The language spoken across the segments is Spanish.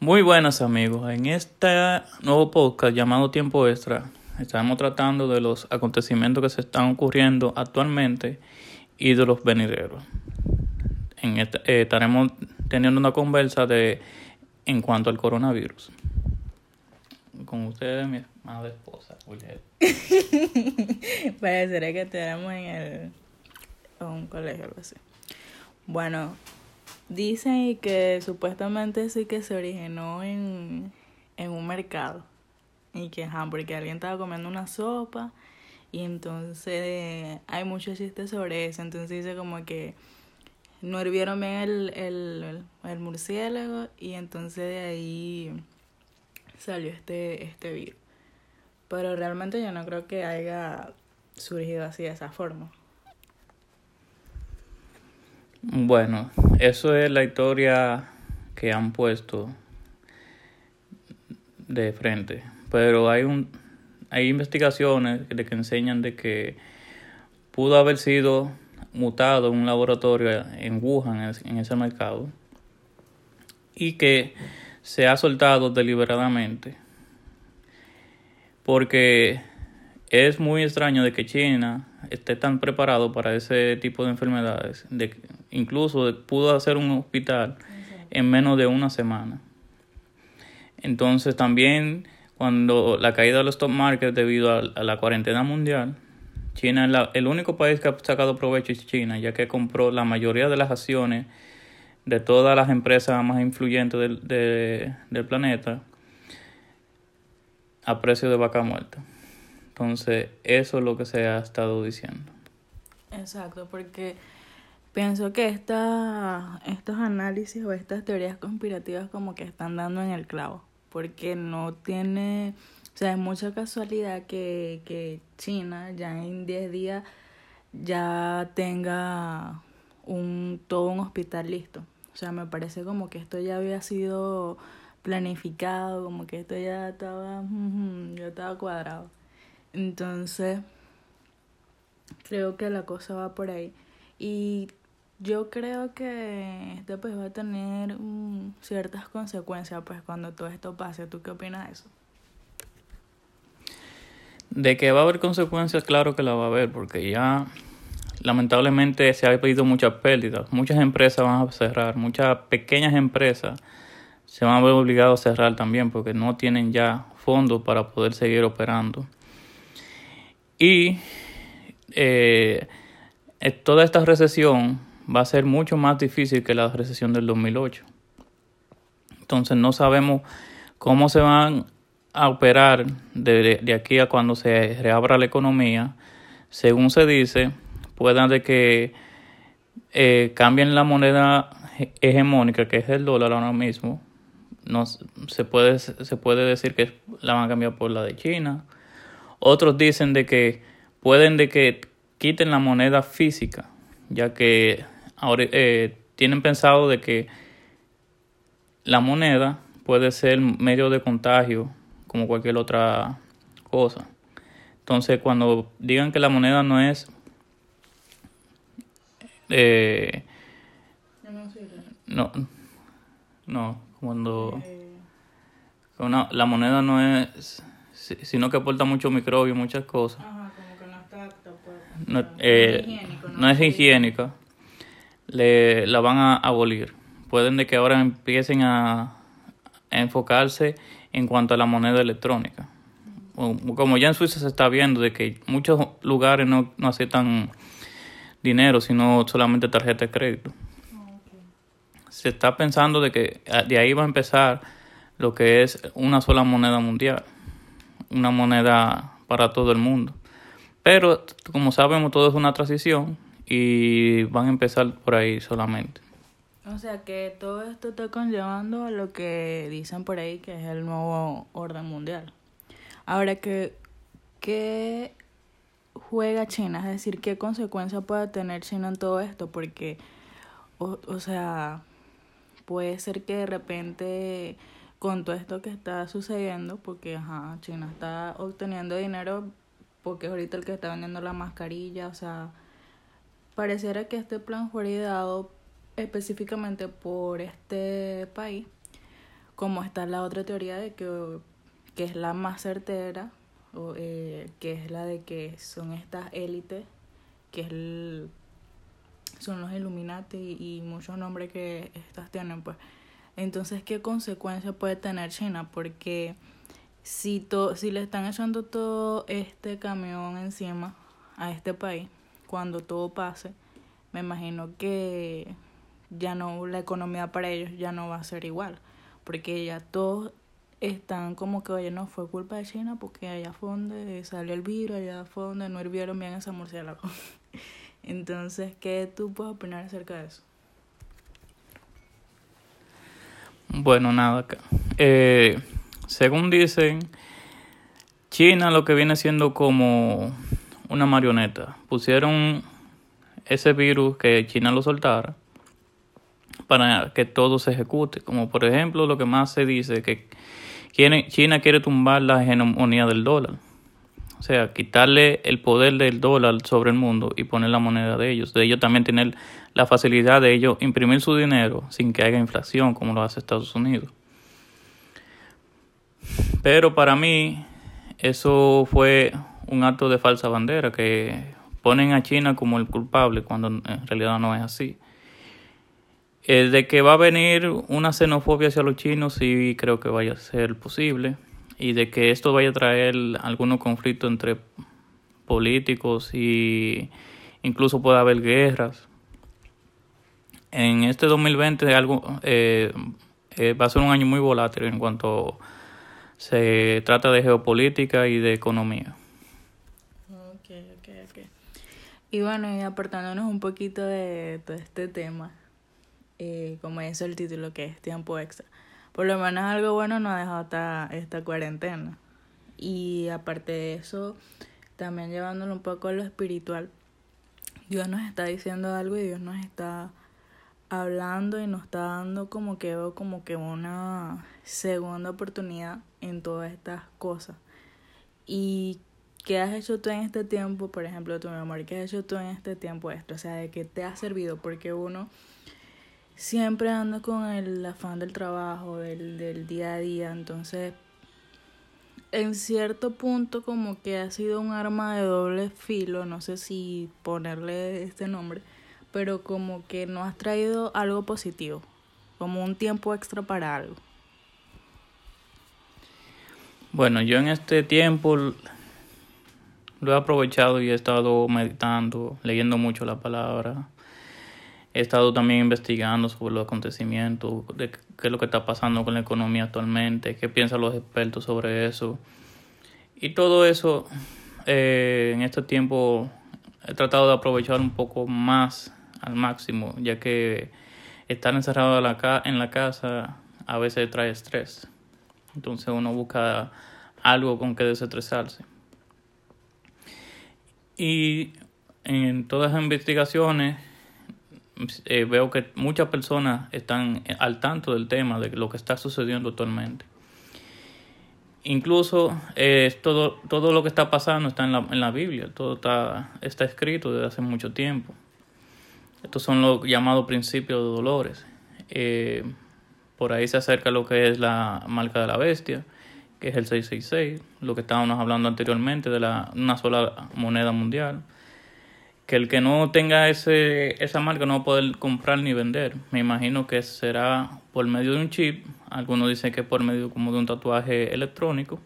Muy buenas amigos, en este nuevo podcast llamado Tiempo Extra estamos tratando de los acontecimientos que se están ocurriendo actualmente y de los venideros. En este, eh, estaremos teniendo una conversa de en cuanto al coronavirus. Con ustedes, mi amada esposa, Juliet. Parecería que tenemos en el un colegio algo así. Bueno, dicen que supuestamente sí que se originó en, en un mercado. Y que, ajá, porque alguien estaba comiendo una sopa y entonces hay muchos chistes sobre eso. Entonces dice como que no hirvieron bien el, el, el murciélago y entonces de ahí salió este, este virus. Pero realmente yo no creo que haya surgido así de esa forma. Bueno, eso es la historia que han puesto de frente. Pero hay un hay investigaciones de que enseñan de que pudo haber sido mutado en un laboratorio en Wuhan, en ese mercado, y que se ha soltado deliberadamente. Porque es muy extraño de que China esté tan preparado para ese tipo de enfermedades. De, incluso pudo hacer un hospital en menos de una semana. Entonces también cuando la caída de los stock markets debido a, la cuarentena mundial, China es el único país que ha sacado provecho es China, ya que compró la mayoría de las acciones de todas las empresas más influyentes del, del planeta a precio de vaca muerta. Entonces, eso es lo que se ha estado diciendo. Exacto, porque pienso que esta, estos análisis o estas teorías conspirativas como que están dando en el clavo, porque no tiene, o sea, es mucha casualidad que, que China ya en 10 días ya tenga un todo un hospital listo. O sea, me parece como que esto ya había sido planificado, como que esto ya estaba, ya estaba cuadrado. Entonces, creo que la cosa va por ahí. Y yo creo que esto pues va a tener um, ciertas consecuencias pues cuando todo esto pase. ¿Tú qué opinas de eso? De que va a haber consecuencias, claro que la va a haber, porque ya lamentablemente se ha pedido muchas pérdidas. Muchas empresas van a cerrar, muchas pequeñas empresas se van a ver obligadas a cerrar también porque no tienen ya fondos para poder seguir operando. Y eh, toda esta recesión va a ser mucho más difícil que la recesión del 2008. Entonces no sabemos cómo se van a operar de, de aquí a cuando se reabra la economía. Según se dice, puedan de que eh, cambien la moneda hegemónica, que es el dólar ahora mismo. No, se, puede, se puede decir que la van a cambiar por la de China otros dicen de que pueden de que quiten la moneda física, ya que ahora eh, tienen pensado de que la moneda puede ser medio de contagio como cualquier otra cosa. Entonces, cuando digan que la moneda no es eh, no, no, cuando una, la moneda no es sino que aporta mucho microbio, muchas cosas. Ajá, como que no está pues. No, eh, no, es higiénica. Le, la van a abolir. Pueden de que ahora empiecen a, enfocarse en cuanto a la moneda electrónica. Como ya en Suiza se está viendo de que muchos lugares no, no aceptan dinero, sino solamente tarjeta de crédito. Se está pensando de que de ahí va a empezar lo que es una sola moneda mundial una moneda para todo el mundo. Pero como sabemos, todo es una transición y van a empezar por ahí solamente. O sea que todo esto está conllevando a lo que dicen por ahí que es el nuevo orden mundial. Ahora que, ¿qué juega China? Es decir, ¿qué consecuencia puede tener China en todo esto? Porque, o, o sea, puede ser que de repente con todo esto que está sucediendo, porque ajá, China está obteniendo dinero porque es ahorita el que está vendiendo la mascarilla, o sea, pareciera que este plan fue ideado específicamente por este país, como está la otra teoría de que, que es la más certera, o, eh, que es la de que son estas élites, que es el, son los Illuminati y, muchos nombres que estas tienen, pues. Entonces, ¿qué consecuencia puede tener China? Porque si, to, si le están echando todo este camión encima a este país, cuando todo pase, me imagino que ya no, la economía para ellos ya no va a ser igual, porque ya todos están como que, oye, no fue culpa de China porque allá fue donde salió el virus, allá fue donde no hirvieron bien esa murciélago. Entonces, ¿qué tú puedes opinar acerca de eso? Bueno, nada. Eh, según dicen, China lo que viene siendo como una marioneta. Pusieron ese virus que China lo soltara para que todo se ejecute. Como por ejemplo lo que más se dice que China quiere tumbar la hegemonía del dólar. O sea, quitarle el poder del dólar sobre el mundo y poner la moneda de ellos. De ellos también tener la facilidad de ellos imprimir su dinero sin que haya inflación como lo hace Estados Unidos. Pero para mí eso fue un acto de falsa bandera que ponen a China como el culpable cuando en realidad no es así. Eh, de que va a venir una xenofobia hacia los chinos, sí creo que vaya a ser posible. Y de que esto vaya a traer algunos conflictos entre políticos y incluso pueda haber guerras. En este 2020 algo, eh, eh, va a ser un año muy volátil en cuanto se trata de geopolítica y de economía. Y bueno, y apartándonos un poquito de todo este tema, eh, como dice el título, que es tiempo extra. Por lo menos algo bueno nos ha dejado esta, esta cuarentena. Y aparte de eso, también llevándolo un poco a lo espiritual, Dios nos está diciendo algo y Dios nos está hablando y nos está dando como que como que una segunda oportunidad en todas estas cosas. Y ¿Qué has hecho tú en este tiempo? Por ejemplo, tu amor, ¿qué has hecho tú en este tiempo esto? O sea, ¿de qué te ha servido? Porque uno siempre anda con el afán del trabajo, del, del día a día, entonces en cierto punto como que ha sido un arma de doble filo, no sé si ponerle este nombre, pero como que no has traído algo positivo, como un tiempo extra para algo. Bueno, yo en este tiempo lo he aprovechado y he estado meditando, leyendo mucho la palabra. He estado también investigando sobre los acontecimientos, de qué es lo que está pasando con la economía actualmente, qué piensan los expertos sobre eso. Y todo eso, eh, en este tiempo, he tratado de aprovechar un poco más al máximo, ya que estar encerrado en la, en la casa a veces trae estrés. Entonces uno busca algo con que desestresarse. Y en todas las investigaciones eh, veo que muchas personas están al tanto del tema, de lo que está sucediendo actualmente. Incluso eh, todo, todo lo que está pasando está en la, en la Biblia, todo está, está escrito desde hace mucho tiempo. Estos son los llamados principios de dolores. Eh, por ahí se acerca lo que es la marca de la bestia, que es el 666, lo que estábamos hablando anteriormente de la, una sola moneda mundial. Que el que no tenga ese, esa marca no va a poder comprar ni vender. Me imagino que será por medio de un chip. Algunos dicen que por medio como de un tatuaje electrónico.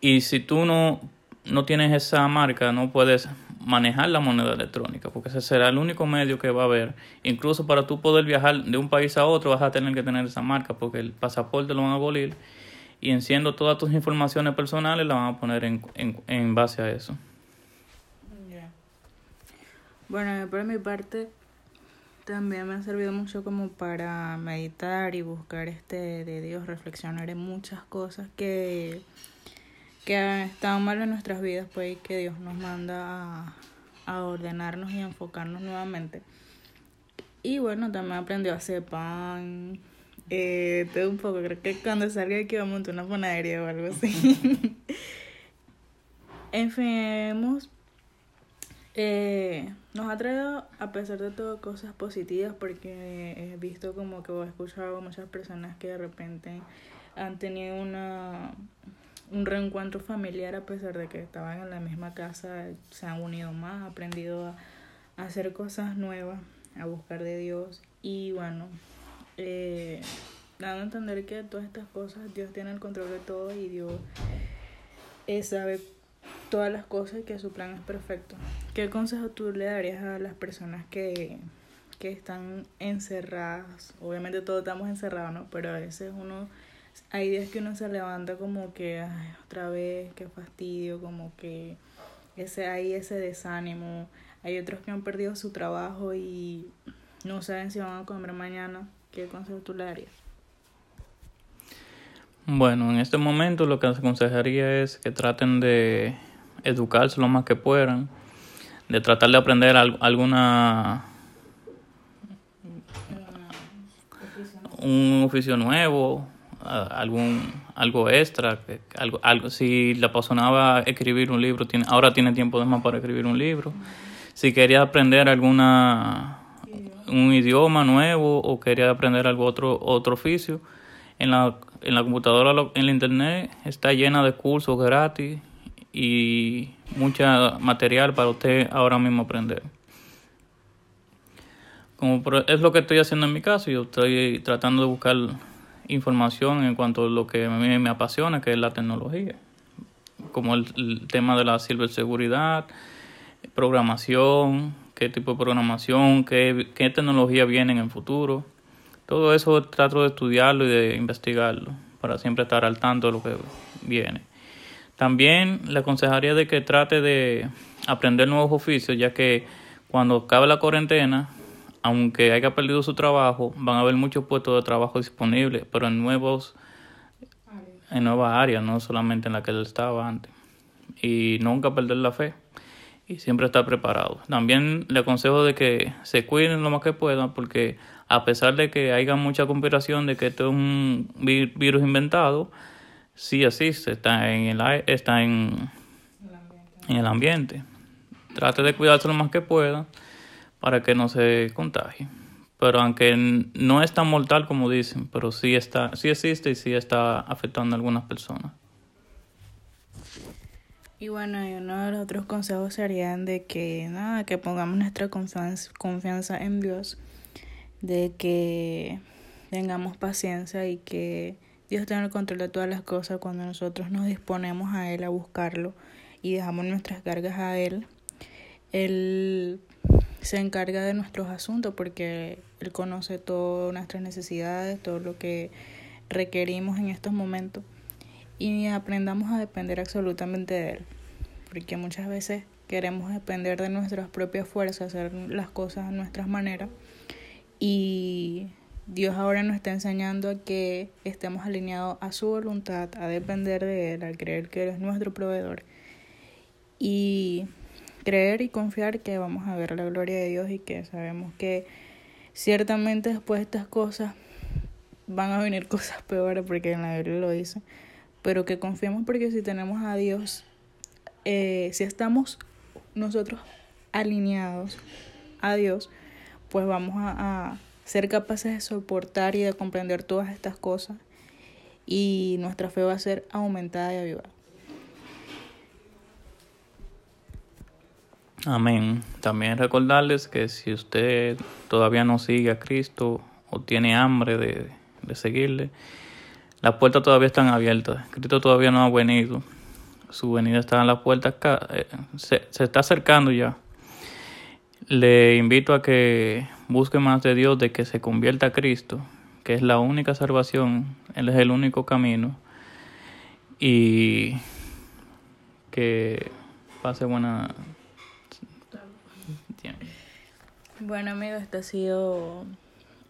Y si tú no, no tienes esa marca, no puedes manejar la moneda electrónica, porque ese será el único medio que va a haber. Incluso para tú poder viajar de un país a otro vas a tener que tener esa marca, porque el pasaporte lo van a abolir y enciendo todas tus informaciones personales las van a poner en, en, en base a eso. Bueno, por mi parte también me ha servido mucho como para meditar y buscar este de Dios, reflexionar en muchas cosas que que están mal en nuestras vidas, pues que Dios nos manda a, ordenarnos y enfocarnos nuevamente. Y bueno, también aprendió a hacer pan, eh, todo un poco, creo que cuando salga aquí vamos a montar una panadería o algo así. en fin, hemos Eh, nos ha traído, a pesar de todo, cosas positivas porque he visto como que he escuchado muchas personas que de repente han tenido una un reencuentro familiar a pesar de que estaban en la misma casa, se han unido más, aprendido a, hacer cosas nuevas, a buscar de Dios. Y bueno, eh, dando a entender que todas estas cosas Dios tiene el control de todo y Dios eh, sabe todas las cosas y que su plan es perfecto. ¿Qué consejo tú le darías a las personas que, que están encerradas? Obviamente todos estamos encerrados, ¿no? Pero a veces uno, hay días que uno se levanta como que, ay, otra vez, qué fastidio, como que ese, hay ese desánimo. Hay otros que han perdido su trabajo y no saben si van a comer mañana. ¿Qué consejo tú le darías? Bueno, en este momento lo que les aconsejaría es que traten de educarse lo más que puedan, de tratar de aprender alguna un oficio nuevo, algún algo extra, algo, algo si le apasionaba escribir un libro, tiene, ahora tiene tiempo de más para escribir un libro. Si quería aprender alguna un idioma nuevo o quería aprender algo otro otro oficio, en la en la computadora en la internet está llena de cursos gratis y mucha material para usted ahora mismo aprender. Como es lo que estoy haciendo en mi caso, yo estoy tratando de buscar información en cuanto a lo que a mí me apasiona, que es la tecnología, como el, tema de la ciberseguridad, programación, qué tipo de programación, qué, qué tecnología viene en el futuro. Todo eso trato de estudiarlo y de investigarlo para siempre estar al tanto de lo que viene. También le aconsejaría de que trate de aprender nuevos oficios, ya que cuando acabe la cuarentena, aunque haya perdido su trabajo, van a haber muchos puestos de trabajo disponibles, pero en nuevos en nuevas áreas, no solamente en la que él estaba antes. Y nunca perder la fe y siempre estar preparado. También le aconsejo de que se cuiden lo más que puedan porque a pesar de que haya mucha conspiración de que esto es un virus inventado, sí existe, está en el, está en, en el ambiente. Trate de cuidarse lo más que pueda para que no se contagie. Pero aunque no es tan mortal como dicen, pero sí está, sí existe y sí está afectando a algunas personas. Y bueno, y uno de los otros consejos serían de que nada, que pongamos nuestra confianza en Dios, de que tengamos paciencia y que Dios tiene el control de todas las cosas cuando nosotros nos disponemos a Él a buscarlo y dejamos nuestras cargas a Él. Él se encarga de nuestros asuntos porque Él conoce todas nuestras necesidades, todo lo que requerimos en estos momentos y aprendamos a depender absolutamente de Él. Porque muchas veces queremos depender de nuestras propias fuerzas, hacer las cosas a nuestras maneras y Dios ahora nos está enseñando a que estemos alineados a su voluntad, a depender de Él, al creer que Él es nuestro proveedor. Y creer y confiar que vamos a ver la gloria de Dios y que sabemos que ciertamente después de estas cosas van a venir cosas peores porque en la Biblia lo dice, pero que confiemos porque si tenemos a Dios, eh, si estamos nosotros alineados a Dios, pues vamos a ser capaces de soportar y de comprender todas estas cosas y nuestra fe va a ser aumentada y avivada. Amén. También recordarles que si usted todavía no sigue a Cristo o tiene hambre de, de seguirle, las puertas todavía están abiertas. Cristo todavía no ha venido. Su venida está en las puertas, eh, se, se está acercando ya. Le invito a que busque más de Dios, de que se convierta a Cristo, que es la única salvación, Él es el único camino. Y que pase buena. Bueno amigos, este ha sido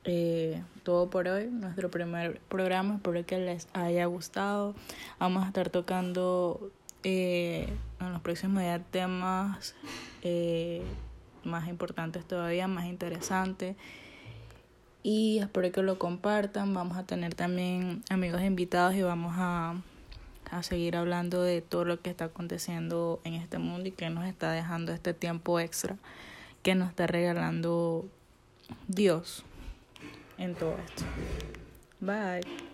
eh, todo por hoy, nuestro primer programa, espero que les haya gustado. Vamos a estar tocando eh, en los próximos días temas eh, más importantes todavía, más interesantes. Y espero que lo compartan. Vamos a tener también amigos invitados y vamos a, a seguir hablando de todo lo que está aconteciendo en este mundo y que nos está dejando este tiempo extra que nos está regalando Dios en todo esto. Bye.